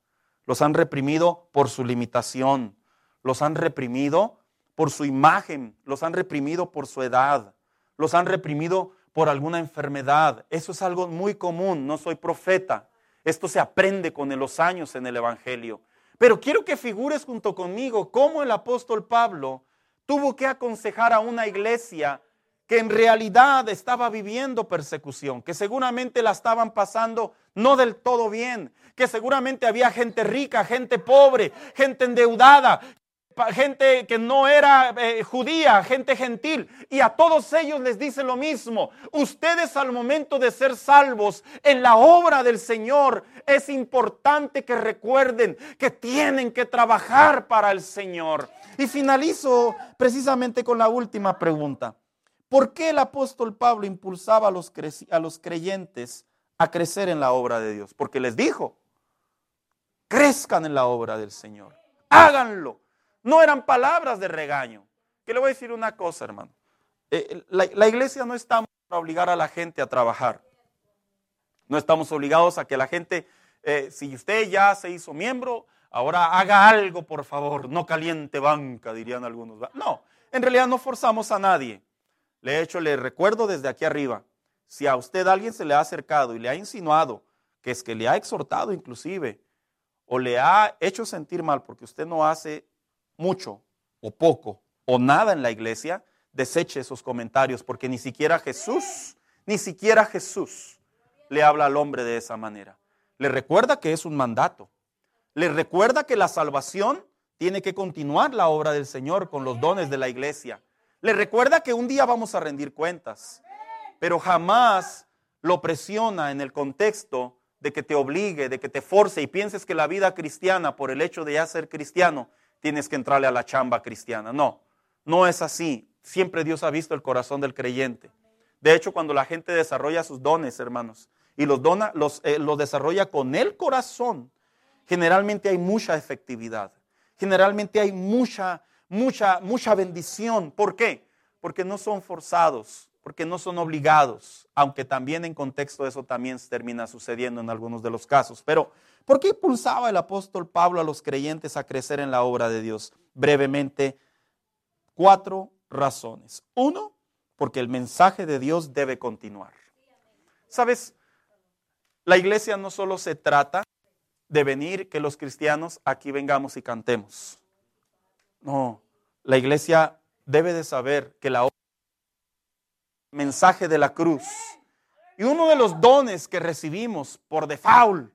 los han reprimido por su limitación, los han reprimido por su imagen, los han reprimido por su edad, los han reprimido por alguna enfermedad. Eso es algo muy común, no soy profeta. Esto se aprende con los años en el Evangelio. Pero quiero que figures junto conmigo cómo el apóstol Pablo tuvo que aconsejar a una iglesia que en realidad estaba viviendo persecución, que seguramente la estaban pasando no del todo bien, que seguramente había gente rica, gente pobre, gente endeudada, gente que no era eh, judía, gente gentil, y a todos ellos les dice lo mismo. Ustedes al momento de ser salvos en la obra del Señor, es importante que recuerden que tienen que trabajar para el Señor. Y finalizo precisamente con la última pregunta. ¿Por qué el apóstol Pablo impulsaba a los, a los creyentes a crecer en la obra de Dios? Porque les dijo, crezcan en la obra del Señor, háganlo no eran palabras de regaño. Que le voy a decir una cosa, hermano. Eh, la, iglesia no estamos para obligar a la gente a trabajar. No estamos obligados a que la gente, eh, si usted ya se hizo miembro, ahora haga algo, por favor. No caliente banca, dirían algunos. No, en realidad no forzamos a nadie. He hecho, le recuerdo desde aquí arriba. Si a usted alguien se le ha acercado y le ha insinuado que es que le ha exhortado inclusive, o le ha hecho sentir mal porque usted no hace mucho o poco o nada en la iglesia, deseche esos comentarios porque ni siquiera Jesús, ni siquiera Jesús le habla al hombre de esa manera. Le recuerda que es un mandato. Le recuerda que la salvación tiene que continuar la obra del Señor con los dones de la iglesia. Le recuerda que un día vamos a rendir cuentas, pero jamás lo presiona en el contexto de que te obligue, de que te force y pienses que la vida cristiana, por el hecho de ya ser cristiano, tienes que entrarle a la chamba cristiana. No, no es así. Siempre Dios ha visto el corazón del creyente. De hecho, cuando la gente desarrolla sus dones, hermanos, y los, dona, los, eh, los desarrolla con el corazón, generalmente hay mucha efectividad. Generalmente hay mucha, mucha, mucha bendición. ¿Por qué? Porque no son forzados, porque no son obligados, aunque también en contexto eso también termina sucediendo en algunos de los casos. Pero ¿Por qué impulsaba el apóstol Pablo a los creyentes a crecer en la obra de Dios? Brevemente, cuatro razones. Uno, porque el mensaje de Dios debe continuar. ¿Sabes? La iglesia no solo se trata de venir que los cristianos aquí vengamos y cantemos. No, la iglesia debe de saber que la mensaje de la cruz y uno de los dones que recibimos por default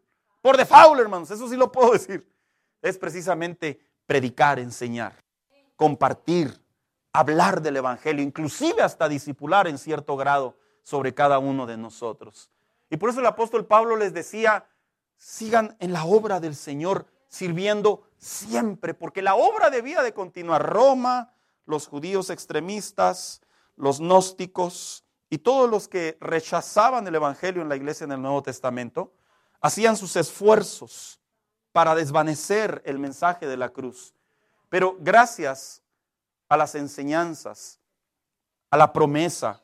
Por default, hermanos, eso sí lo puedo decir. Es precisamente predicar, enseñar, compartir, hablar del Evangelio, inclusive hasta discipular en cierto grado sobre cada uno de nosotros. Y por eso el apóstol Pablo les decía, sigan en la obra del Señor, sirviendo siempre, porque la obra debía de continuar. Roma, los judíos extremistas, los gnósticos y todos los que rechazaban el Evangelio en la iglesia en el Nuevo Testamento, hacían sus esfuerzos para desvanecer el mensaje de la cruz. Pero gracias a las enseñanzas, a la promesa,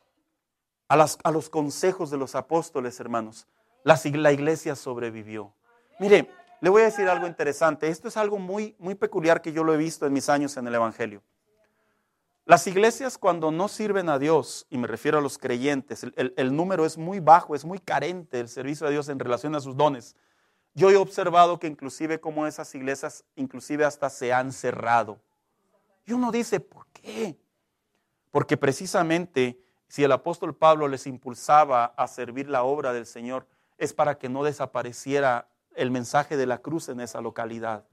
a, los consejos de los apóstoles, hermanos, la, la iglesia sobrevivió. Mire, le voy a decir algo interesante. Esto es algo muy, muy peculiar que yo lo he visto en mis años en el Evangelio. Las iglesias cuando no sirven a Dios, y me refiero a los creyentes, el, número es muy bajo, es muy carente el servicio a Dios en relación a sus dones. Yo he observado que inclusive como esas iglesias, inclusive hasta se han cerrado. Y uno dice, ¿por qué? Porque precisamente si el apóstol Pablo les impulsaba a servir la obra del Señor, es para que no desapareciera el mensaje de la cruz en esa localidad.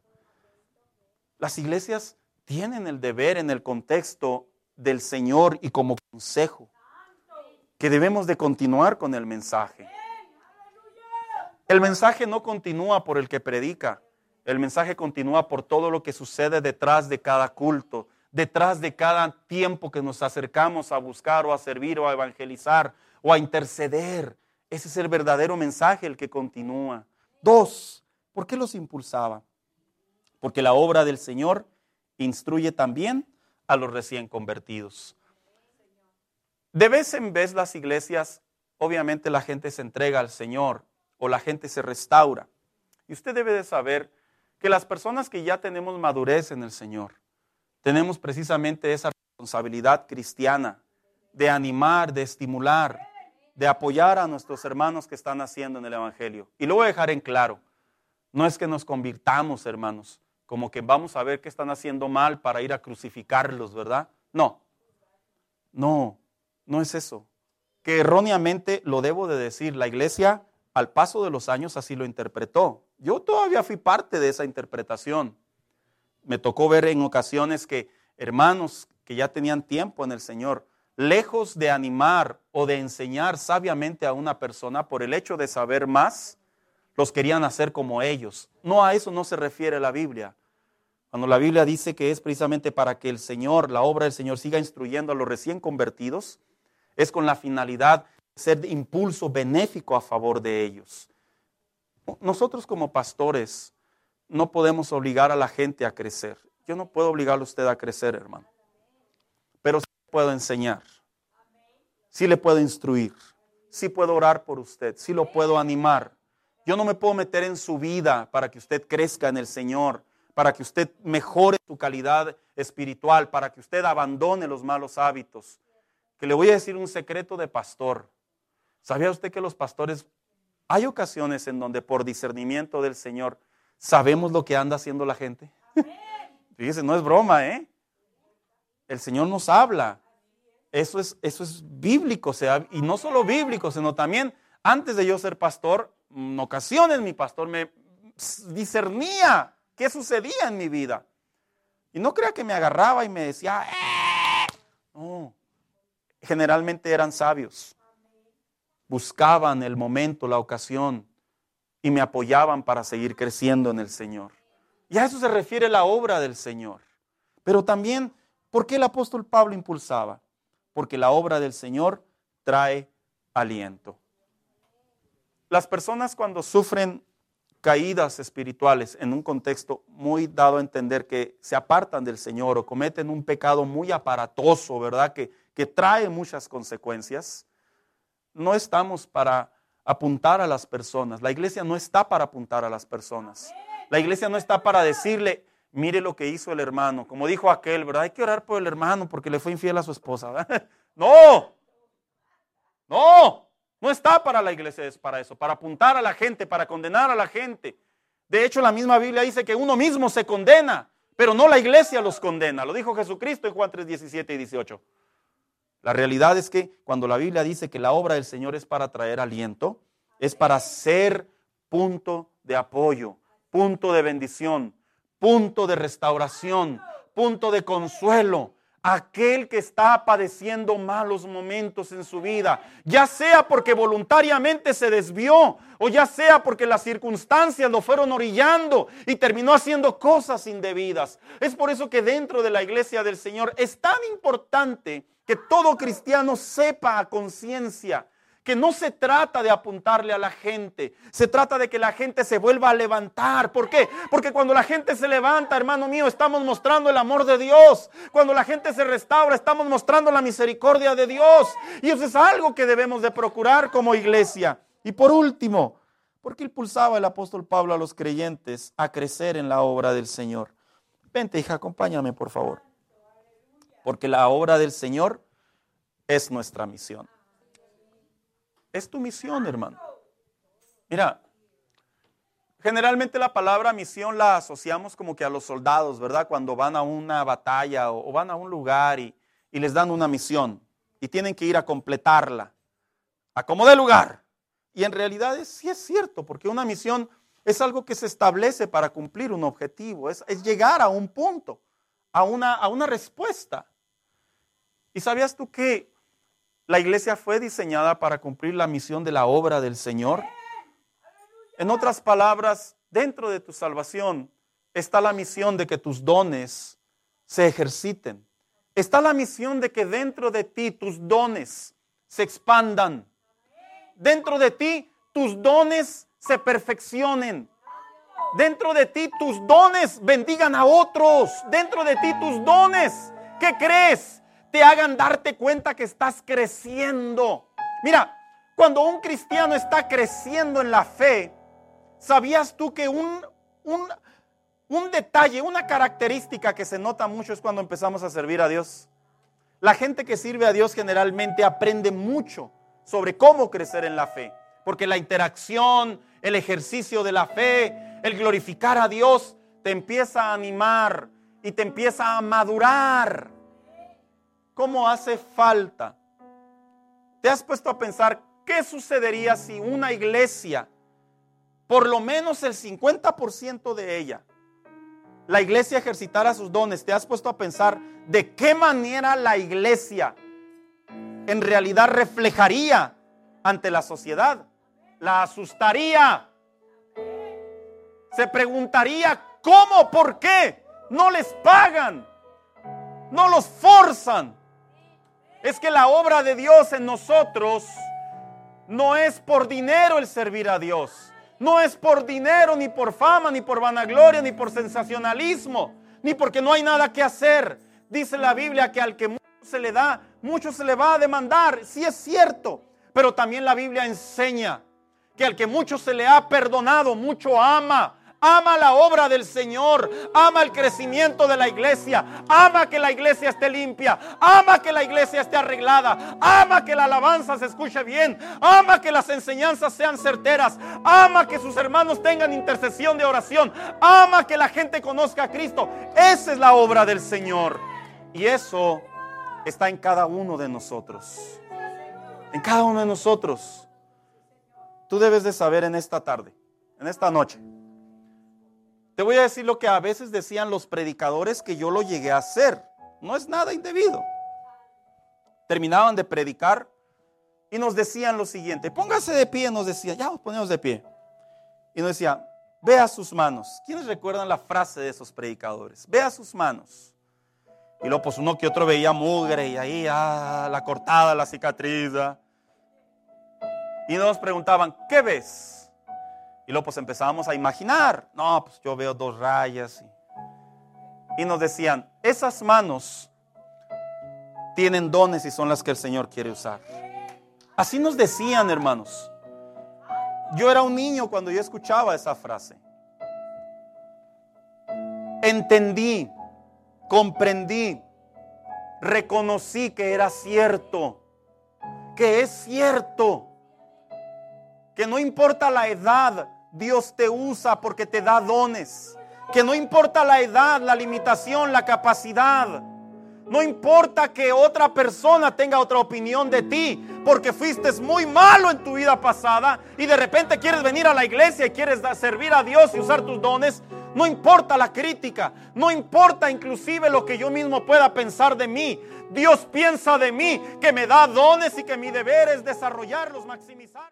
Las iglesias tienen el deber en el contexto del Señor y como consejo, que debemos de continuar con el mensaje. El mensaje no continúa por el que predica, el mensaje continúa por todo lo que sucede detrás de cada culto, detrás de cada tiempo que nos acercamos a buscar o a servir o a evangelizar o a interceder. Ese es el verdadero mensaje el que continúa. Dos, ¿por qué los impulsaba? Porque la obra del Señor instruye también a los recién convertidos. De vez en vez las iglesias, obviamente la gente se entrega al Señor o la gente se restaura. Y usted debe de saber que las personas que ya tenemos madurez en el Señor, tenemos precisamente esa responsabilidad cristiana de animar, de estimular, de apoyar a nuestros hermanos que están haciendo en el Evangelio. Y lo voy a dejar en claro. No es que nos convirtamos, hermanos, como que vamos a ver qué están haciendo mal para ir a crucificarlos, ¿verdad? No, no, no es eso. Que erróneamente lo debo de decir, la iglesia al paso de los años así lo interpretó. Yo todavía fui parte de esa interpretación. Me tocó ver en ocasiones que hermanos que ya tenían tiempo en el Señor, lejos de animar o de enseñar sabiamente a una persona por el hecho de saber más, los querían hacer como ellos. No a eso no se refiere la Biblia. Cuando la Biblia dice que es precisamente para que el Señor, la obra del Señor, siga instruyendo a los recién convertidos, es con la finalidad de ser de impulso benéfico a favor de ellos. Nosotros como pastores no podemos obligar a la gente a crecer. Yo no puedo obligar a usted a crecer, hermano. Pero sí puedo enseñar. Sí le puedo instruir. Sí puedo orar por usted. Sí lo puedo animar. Yo no me puedo meter en su vida para que usted crezca en el Señor para que usted mejore su calidad espiritual, para que usted abandone los malos hábitos. Que le voy a decir un secreto de pastor. ¿Sabía usted que los pastores, hay ocasiones en donde por discernimiento del Señor sabemos lo que anda haciendo la gente? Fíjese, no es broma, ¿eh? El Señor nos habla. Eso es, eso es bíblico, sea, y no solo bíblico, sino también antes de yo ser pastor, en ocasiones mi pastor me discernía qué sucedía en mi vida. Y no crea que me agarraba y me decía, ¡Eh! no, generalmente eran sabios. Buscaban el momento, la ocasión y me apoyaban para seguir creciendo en el Señor. Y a eso se refiere la obra del Señor. Pero también, ¿por qué el apóstol Pablo impulsaba? Porque la obra del Señor trae aliento. Las personas cuando sufren caídas espirituales en un contexto muy dado a entender que se apartan del Señor o cometen un pecado muy aparatoso, ¿verdad? Que, que trae muchas consecuencias. No estamos para apuntar a las personas. La iglesia no está para apuntar a las personas. La iglesia no está para decirle, mire lo que hizo el hermano. Como dijo aquel, ¿verdad? Hay que orar por el hermano porque le fue infiel a su esposa. No, no. No está para la iglesia, es para eso, para apuntar a la gente, para condenar a la gente. De hecho, la misma Biblia dice que uno mismo se condena, pero no la iglesia los condena. Lo dijo Jesucristo en Juan 3, 17 y 18. La realidad es que cuando la Biblia dice que la obra del Señor es para traer aliento, es para ser punto de apoyo, punto de bendición, punto de restauración, punto de consuelo. Aquel que está padeciendo malos momentos en su vida, ya sea porque voluntariamente se desvió o ya sea porque las circunstancias lo fueron orillando y terminó haciendo cosas indebidas. Es por eso que dentro de la iglesia del Señor es tan importante que todo cristiano sepa a conciencia que no se trata de apuntarle a la gente, se trata de que la gente se vuelva a levantar. ¿Por qué? Porque cuando la gente se levanta, hermano mío, estamos mostrando el amor de Dios. Cuando la gente se restaura, estamos mostrando la misericordia de Dios. Y eso es algo que debemos de procurar como iglesia. Y por último, ¿por qué impulsaba el apóstol Pablo a los creyentes a crecer en la obra del Señor? Vente, hija, acompáñame, por favor. Porque la obra del Señor es nuestra misión. Es tu misión, hermano. Mira, generalmente la palabra misión la asociamos como que a los soldados, ¿verdad? Cuando van a una batalla o, van a un lugar y, les dan una misión y tienen que ir a completarla, a como de lugar. Y en realidad es, sí es cierto, porque una misión es algo que se establece para cumplir un objetivo, es, llegar a un punto, a una, a una respuesta. ¿Y sabías tú que la iglesia fue diseñada para cumplir la misión de la obra del Señor. En otras palabras, dentro de tu salvación está la misión de que tus dones se ejerciten. Está la misión de que dentro de ti tus dones se expandan. Dentro de ti tus dones se perfeccionen. Dentro de ti tus dones bendigan a otros. Dentro de ti tus dones, ¿qué crees? Te hagan darte cuenta que estás creciendo. Mira, cuando un cristiano está creciendo en la fe, ¿sabías tú que un, un, un detalle, una característica que se nota mucho es cuando empezamos a servir a Dios? La gente que sirve a Dios generalmente aprende mucho sobre cómo crecer en la fe, porque la interacción, el ejercicio de la fe, el glorificar a Dios, te empieza a animar y te empieza a madurar cómo hace falta. ¿Te has puesto a pensar qué sucedería si una iglesia, por lo menos el 50% de ella, la iglesia ejercitara sus dones? ¿Te has puesto a pensar de qué manera la iglesia en realidad reflejaría ante la sociedad? La asustaría. Se preguntaría, ¿cómo? ¿Por qué? No les pagan. No los forzan. Es que la obra de Dios en nosotros no es por dinero el servir a Dios. No es por dinero, ni por fama, ni por vanagloria, ni por sensacionalismo, ni porque no hay nada que hacer. Dice la Biblia que al que mucho se le da, mucho se le va a demandar. Sí es cierto, pero también la Biblia enseña que al que mucho se le ha perdonado, mucho ama. Ama la obra del Señor. Ama el crecimiento de la iglesia. Ama que la iglesia esté limpia. Ama que la iglesia esté arreglada. Ama que la alabanza se escuche bien. Ama que las enseñanzas sean certeras. Ama que sus hermanos tengan intercesión de oración. Ama que la gente conozca a Cristo. Esa es la obra del Señor. Y eso está en cada uno de nosotros. En cada uno de nosotros. Tú debes de saber en esta tarde, en esta noche te voy a decir lo que a veces decían los predicadores que yo lo llegué a hacer. No es nada indebido. Terminaban de predicar y nos decían lo siguiente, póngase de pie, nos decían, ya nos ponemos de pie. Y nos decían, vea sus manos. ¿Quiénes recuerdan la frase de esos predicadores? Vea sus manos. Y luego pues uno que otro veía mugre y ahí ah, la cortada, la cicatriz. Y nos preguntaban, ¿qué ves? Y luego pues empezábamos a imaginar, no, pues yo veo dos rayas. Y, nos decían, esas manos tienen dones y son las que el Señor quiere usar. Así nos decían, hermanos. Yo era un niño cuando yo escuchaba esa frase. Entendí, comprendí, reconocí que era cierto, que es cierto, que no importa la edad, Dios te usa porque te da dones. Que no importa la edad, la limitación, la capacidad. No importa que otra persona tenga otra opinión de ti, porque fuiste muy malo en tu vida pasada y de repente quieres venir a la iglesia y quieres servir a Dios y usar tus dones. No importa la crítica, no importa inclusive lo que yo mismo pueda pensar de mí. Dios piensa de mí, que me da dones y que mi deber es desarrollarlos, maximizar.